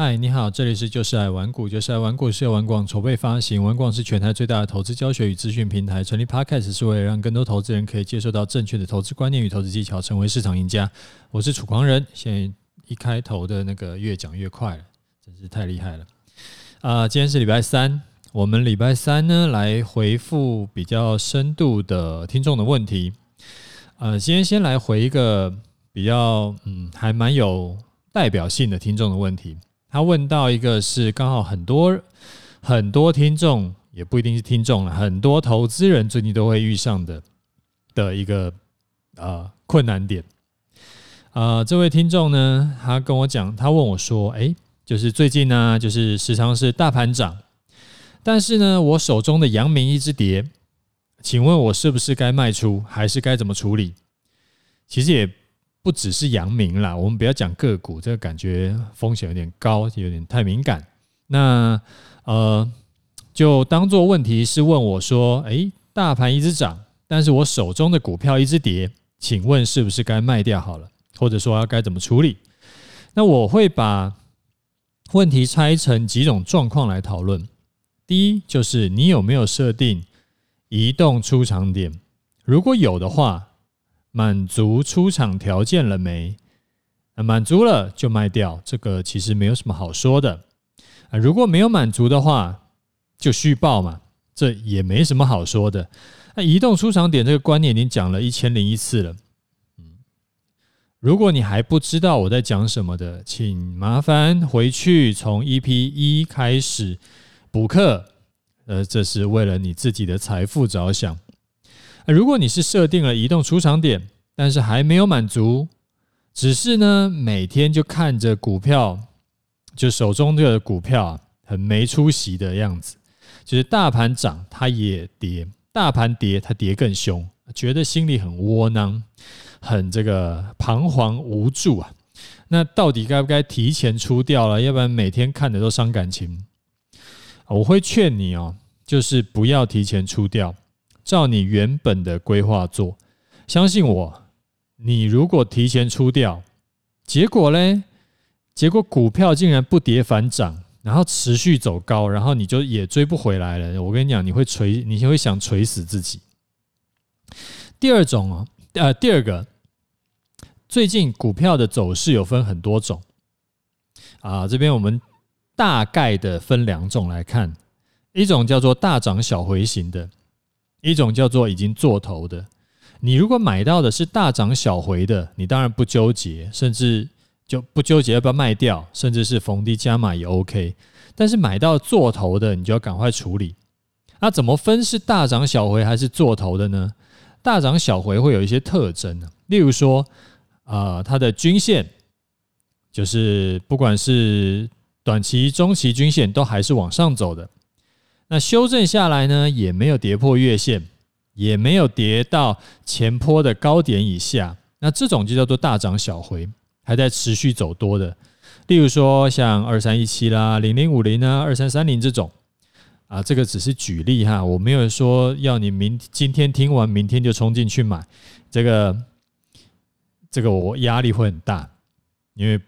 嗨，你好，这里是就是爱玩股，就是爱玩股是由玩广筹备发行，玩广是全台最大的投资教学与资讯平台。成立 Podcast 是为了让更多投资人可以接受到正确的投资观念与投资技巧，成为市场赢家。我是楚狂人，现在一开头的那个越讲越快了，真是太厉害了。啊、今天是礼拜三，我们礼拜三呢来回复比较深度的听众的问题。呃，今天先来回一个比较嗯，还蛮有代表性的听众的问题。他问到一个是刚好很多很多听众也不一定是听众了，很多投资人最近都会遇上的的一个呃困难点。啊，这位听众呢，他跟我讲，他问我说：“诶，就是最近呢，就是时常是大盘涨，但是呢，我手中的阳明一直跌，请问我是不是该卖出，还是该怎么处理？”其实也。不只是阳明啦，我们不要讲个股，这个感觉风险有点高，有点太敏感。那呃，就当做问题是问我说：“诶，大盘一直涨，但是我手中的股票一直跌，请问是不是该卖掉好了？或者说要该怎么处理？”那我会把问题拆成几种状况来讨论。第一，就是你有没有设定移动出场点？如果有的话。满足出场条件了没？满足了就卖掉，这个其实没有什么好说的。啊，如果没有满足的话，就续报嘛，这也没什么好说的。那移动出场点这个观念已经讲了一千零一次了。嗯，如果你还不知道我在讲什么的，请麻烦回去从 EP 一开始补课。呃，这是为了你自己的财富着想。如果你是设定了移动出场点，但是还没有满足，只是呢每天就看着股票，就手中这个股票啊，很没出息的样子，就是大盘涨它也跌，大盘跌它跌更凶，觉得心里很窝囊，很这个彷徨无助啊。那到底该不该提前出掉了？要不然每天看的都伤感情。我会劝你哦，就是不要提前出掉。照你原本的规划做，相信我，你如果提前出掉，结果呢，结果股票竟然不跌反涨，然后持续走高，然后你就也追不回来了。我跟你讲，你会锤，你会想锤死自己。第二种哦，呃，第二个，最近股票的走势有分很多种啊，这边我们大概的分两种来看，一种叫做大涨小回型的。一种叫做已经做头的，你如果买到的是大涨小回的，你当然不纠结，甚至就不纠结要不要卖掉，甚至是逢低加码也 OK。但是买到做头的，你就要赶快处理。那怎么分是大涨小回还是做头的呢？大涨小回会有一些特征，例如说，啊，它的均线就是不管是短期、中期均线都还是往上走的。那修正下来呢，也没有跌破月线，也没有跌到前坡的高点以下。那这种就叫做大涨小回，还在持续走多的。例如说像二三一七啦、零零五零啊、二三三零这种啊，这个只是举例哈，我没有说要你明今天听完明天就冲进去买，这个这个我压力会很大，因为。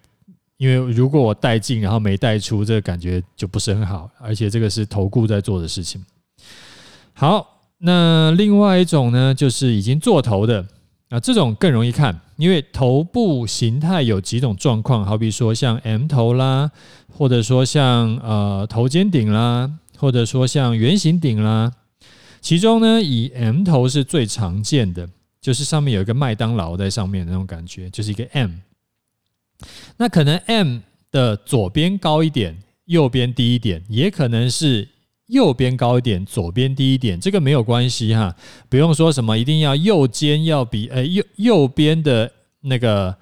因为如果我带进，然后没带出，这个感觉就不是很好，而且这个是投顾在做的事情。好，那另外一种呢，就是已经做头的啊，这种更容易看，因为头部形态有几种状况，好比说像 M 头啦，或者说像呃头肩顶啦，或者说像圆形顶啦，其中呢，以 M 头是最常见的，就是上面有一个麦当劳在上面那种感觉，就是一个 M。那可能 M 的左边高一点，右边低一点，也可能是右边高一点，左边低一点，这个没有关系哈，不用说什么一定要右肩要比呃右右边的那个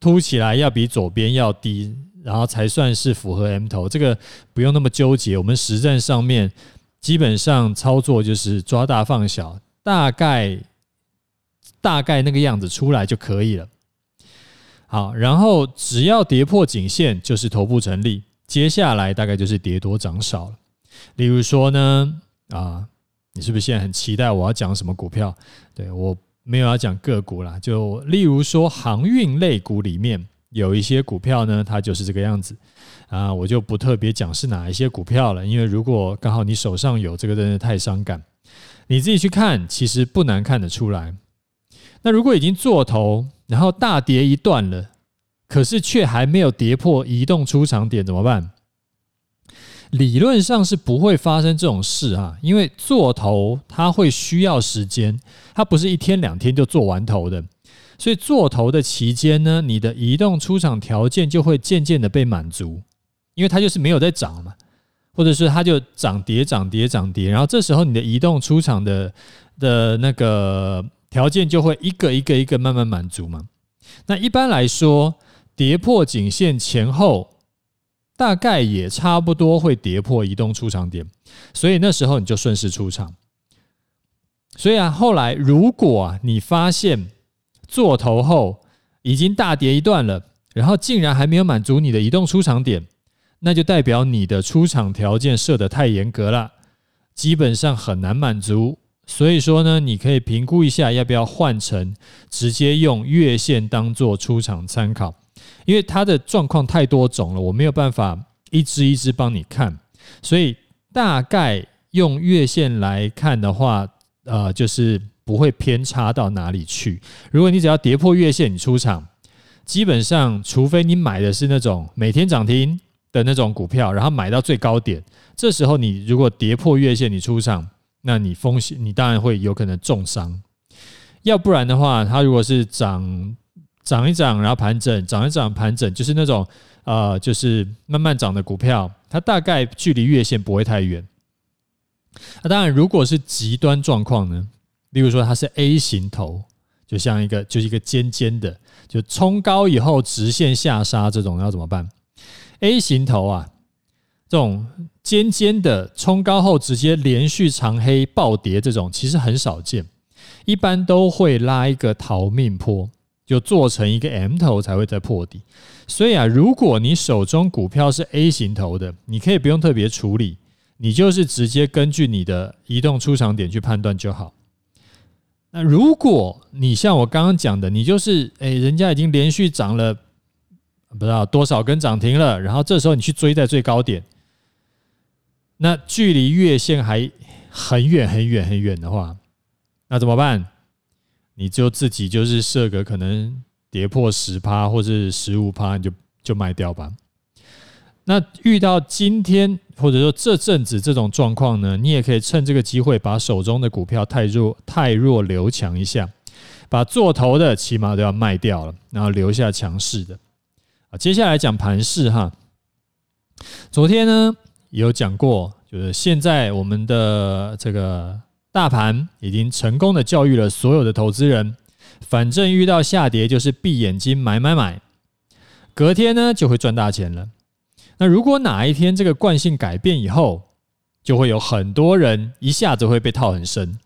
凸起来要比左边要低，然后才算是符合 M 头，这个不用那么纠结。我们实战上面基本上操作就是抓大放小，大概大概那个样子出来就可以了。好，然后只要跌破颈线，就是头部成立。接下来大概就是跌多涨少了。例如说呢，啊，你是不是现在很期待我要讲什么股票？对，我没有要讲个股啦，就例如说航运类股里面有一些股票呢，它就是这个样子啊，我就不特别讲是哪一些股票了，因为如果刚好你手上有这个，真的太伤感。你自己去看，其实不难看得出来。那如果已经做头，然后大跌一段了，可是却还没有跌破移动出场点，怎么办？理论上是不会发生这种事啊，因为做头它会需要时间，它不是一天两天就做完头的。所以做头的期间呢，你的移动出场条件就会渐渐的被满足，因为它就是没有在涨嘛，或者是它就涨跌涨跌涨跌，然后这时候你的移动出场的的那个条件就会一个一个一个慢慢满足嘛。那一般来说，跌破颈线前后。大概也差不多会跌破移动出场点，所以那时候你就顺势出场。所以啊，后来如果你发现做头后已经大跌一段了，然后竟然还没有满足你的移动出场点，那就代表你的出场条件设得太严格了，基本上很难满足。所以说呢，你可以评估一下要不要换成直接用月线当做出场参考。因为它的状况太多种了，我没有办法一支一支帮你看，所以大概用月线来看的话，呃，就是不会偏差到哪里去。如果你只要跌破月线，你出场，基本上除非你买的是那种每天涨停的那种股票，然后买到最高点，这时候你如果跌破月线，你出场，那你风险你当然会有可能重伤。要不然的话，它如果是涨。涨一涨，然后盘整，涨一涨，盘整，就是那种呃，就是慢慢涨的股票，它大概距离月线不会太远。那当然，如果是极端状况呢，例如说它是 A 型头，就像一个就是一个尖尖的，就冲高以后直线下杀这种，要怎么办？A 型头啊，这种尖尖的冲高后直接连续长黑暴跌这种，其实很少见，一般都会拉一个逃命坡。就做成一个 M 头才会再破底，所以啊，如果你手中股票是 A 型头的，你可以不用特别处理，你就是直接根据你的移动出场点去判断就好。那如果你像我刚刚讲的，你就是诶，人家已经连续涨了不知道多少根涨停了，然后这时候你去追在最高点，那距离月线还很远很远很远的话，那怎么办？你就自己就是设个可能跌破十趴或是十五趴，你就就卖掉吧。那遇到今天或者说这阵子这种状况呢，你也可以趁这个机会把手中的股票太弱太弱留强一下，把做头的起码都要卖掉了，然后留下强势的。啊，接下来讲盘势哈。昨天呢也有讲过，就是现在我们的这个。大盘已经成功的教育了所有的投资人，反正遇到下跌就是闭眼睛买买买，隔天呢就会赚大钱了。那如果哪一天这个惯性改变以后，就会有很多人一下子会被套很深，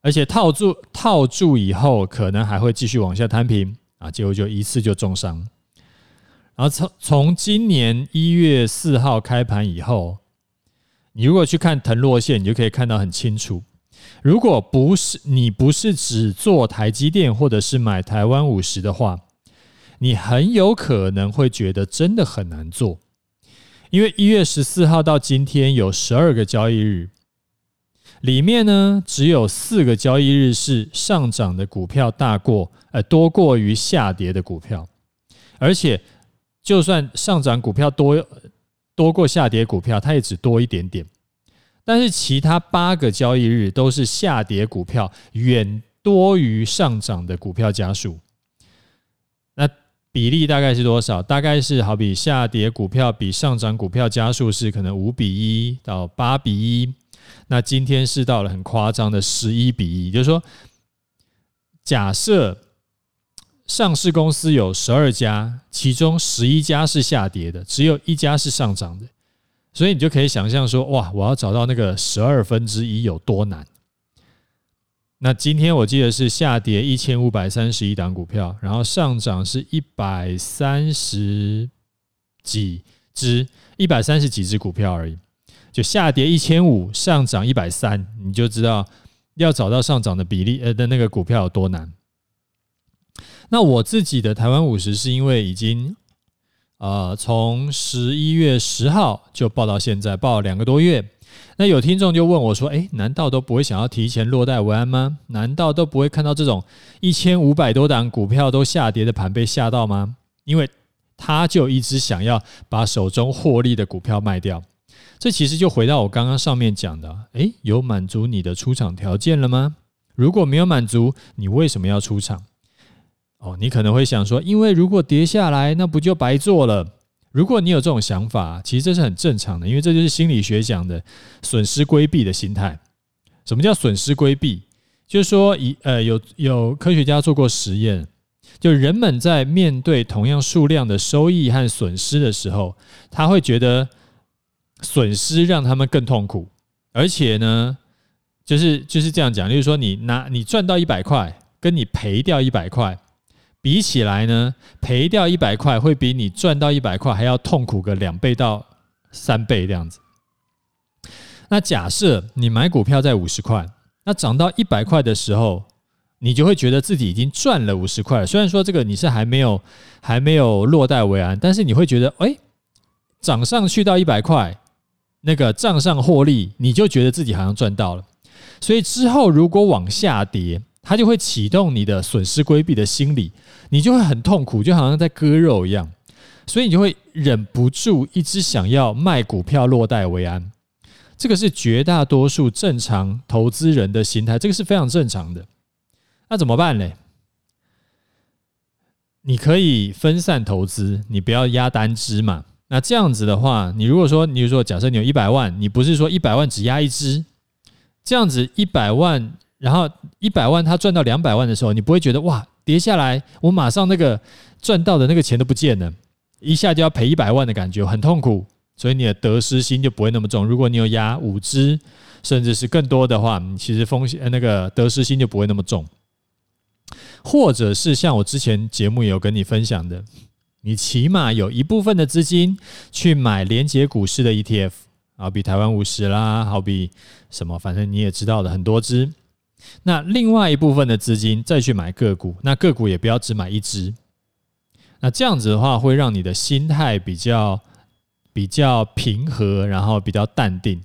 而且套住套住以后，可能还会继续往下摊平啊，结果就一次就重伤。然后从从今年一月四号开盘以后。你如果去看腾落线，你就可以看到很清楚。如果不是你不是只做台积电或者是买台湾五十的话，你很有可能会觉得真的很难做。因为一月十四号到今天有十二个交易日，里面呢只有四个交易日是上涨的股票大过呃多过于下跌的股票，而且就算上涨股票多。多过下跌股票，它也只多一点点，但是其他八个交易日都是下跌股票远多于上涨的股票家数。那比例大概是多少？大概是好比下跌股票比上涨股票家数是可能五比一到八比一，那今天是到了很夸张的十一比一，就是说，假设。上市公司有十二家，其中十一家是下跌的，只有一家是上涨的，所以你就可以想象说，哇，我要找到那个十二分之一有多难。那今天我记得是下跌一千五百三十一档股票，然后上涨是一百三十几只，一百三十几只股票而已，就下跌一千五，上涨一百三，你就知道要找到上涨的比例呃的那个股票有多难。那我自己的台湾五十是因为已经呃从十一月十号就报到现在，报了两个多月。那有听众就问我说：“诶，难道都不会想要提前落袋为安吗？难道都不会看到这种一千五百多档股票都下跌的盘被吓到吗？”因为他就一直想要把手中获利的股票卖掉。这其实就回到我刚刚上面讲的：诶，有满足你的出场条件了吗？如果没有满足，你为什么要出场？哦，你可能会想说：因为如果跌下来，那不就白做了？如果你有这种想法，其实这是很正常的，因为这就是心理学讲的损失规避的心态。什么叫损失规避？就是说，以呃有有科学家做过实验，就人们在面对同样数量的收益和损失的时候，他会觉得损失让他们更痛苦，而且呢，就是就是这样讲，就是说你拿你赚到一百块，跟你赔掉一百块。比起来呢，赔掉一百块会比你赚到一百块还要痛苦个两倍到三倍这样子。那假设你买股票在五十块，那涨到一百块的时候，你就会觉得自己已经赚了五十块。虽然说这个你是还没有还没有落袋为安，但是你会觉得，哎，涨上去到一百块，那个账上获利，你就觉得自己好像赚到了。所以之后如果往下跌，它就会启动你的损失规避的心理，你就会很痛苦，就好像在割肉一样，所以你就会忍不住一直想要卖股票落袋为安。这个是绝大多数正常投资人的心态，这个是非常正常的。那怎么办呢？你可以分散投资，你不要压单只嘛。那这样子的话，你如果说，你如说假设你有一百万，你不是说一百万只压一只，这样子一百万。然后一百万，他赚到两百万的时候，你不会觉得哇，跌下来，我马上那个赚到的那个钱都不见了，一下就要赔一百万的感觉，很痛苦，所以你的得失心就不会那么重。如果你有押五只，甚至是更多的话，你其实风险那个得失心就不会那么重。或者是像我之前节目有跟你分享的，你起码有一部分的资金去买连结股市的 ETF，好比台湾五十啦，好比什么，反正你也知道的很多只。那另外一部分的资金再去买个股，那个股也不要只买一只。那这样子的话，会让你的心态比较比较平和，然后比较淡定。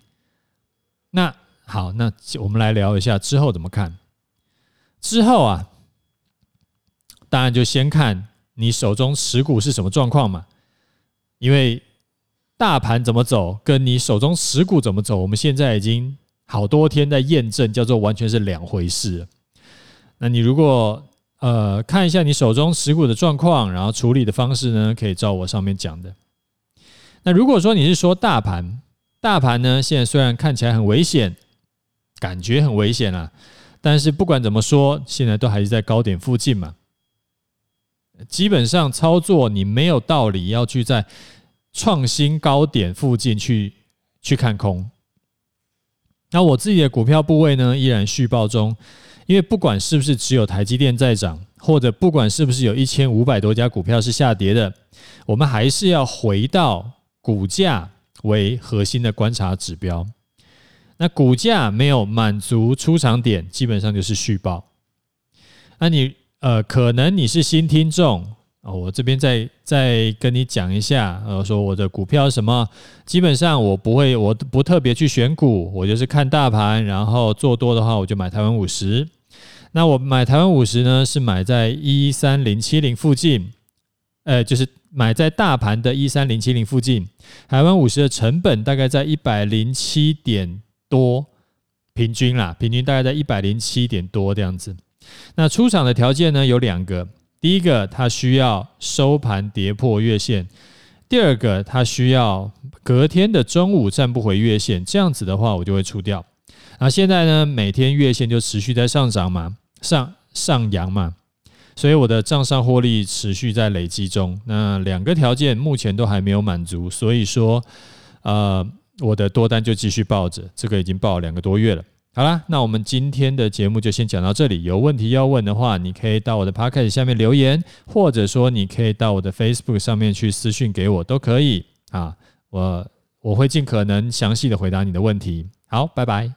那好，那我们来聊一下之后怎么看。之后啊，当然就先看你手中持股是什么状况嘛，因为大盘怎么走，跟你手中持股怎么走，我们现在已经。好多天在验证，叫做完全是两回事。那你如果呃看一下你手中持股的状况，然后处理的方式呢，可以照我上面讲的。那如果说你是说大盘，大盘呢现在虽然看起来很危险，感觉很危险啊，但是不管怎么说，现在都还是在高点附近嘛。基本上操作你没有道理要去在创新高点附近去去看空。那我自己的股票部位呢，依然续报中，因为不管是不是只有台积电在涨，或者不管是不是有一千五百多家股票是下跌的，我们还是要回到股价为核心的观察指标。那股价没有满足出场点，基本上就是续报。那你呃，可能你是新听众。哦，我这边再再跟你讲一下，呃，说我的股票什么，基本上我不会，我不特别去选股，我就是看大盘，然后做多的话，我就买台湾五十。那我买台湾五十呢，是买在一三零七零附近，呃，就是买在大盘的一三零七零附近，台湾五十的成本大概在一百零七点多，平均啦，平均大概在一百零七点多这样子。那出场的条件呢，有两个。第一个，它需要收盘跌破月线；第二个，它需要隔天的中午站不回月线。这样子的话，我就会出掉。那现在呢，每天月线就持续在上涨嘛，上上扬嘛，所以我的账上获利持续在累积中。那两个条件目前都还没有满足，所以说，呃，我的多单就继续抱着，这个已经抱了两个多月了。好啦，那我们今天的节目就先讲到这里。有问题要问的话，你可以到我的 Podcast 下面留言，或者说你可以到我的 Facebook 上面去私讯给我，都可以啊。我我会尽可能详细的回答你的问题。好，拜拜。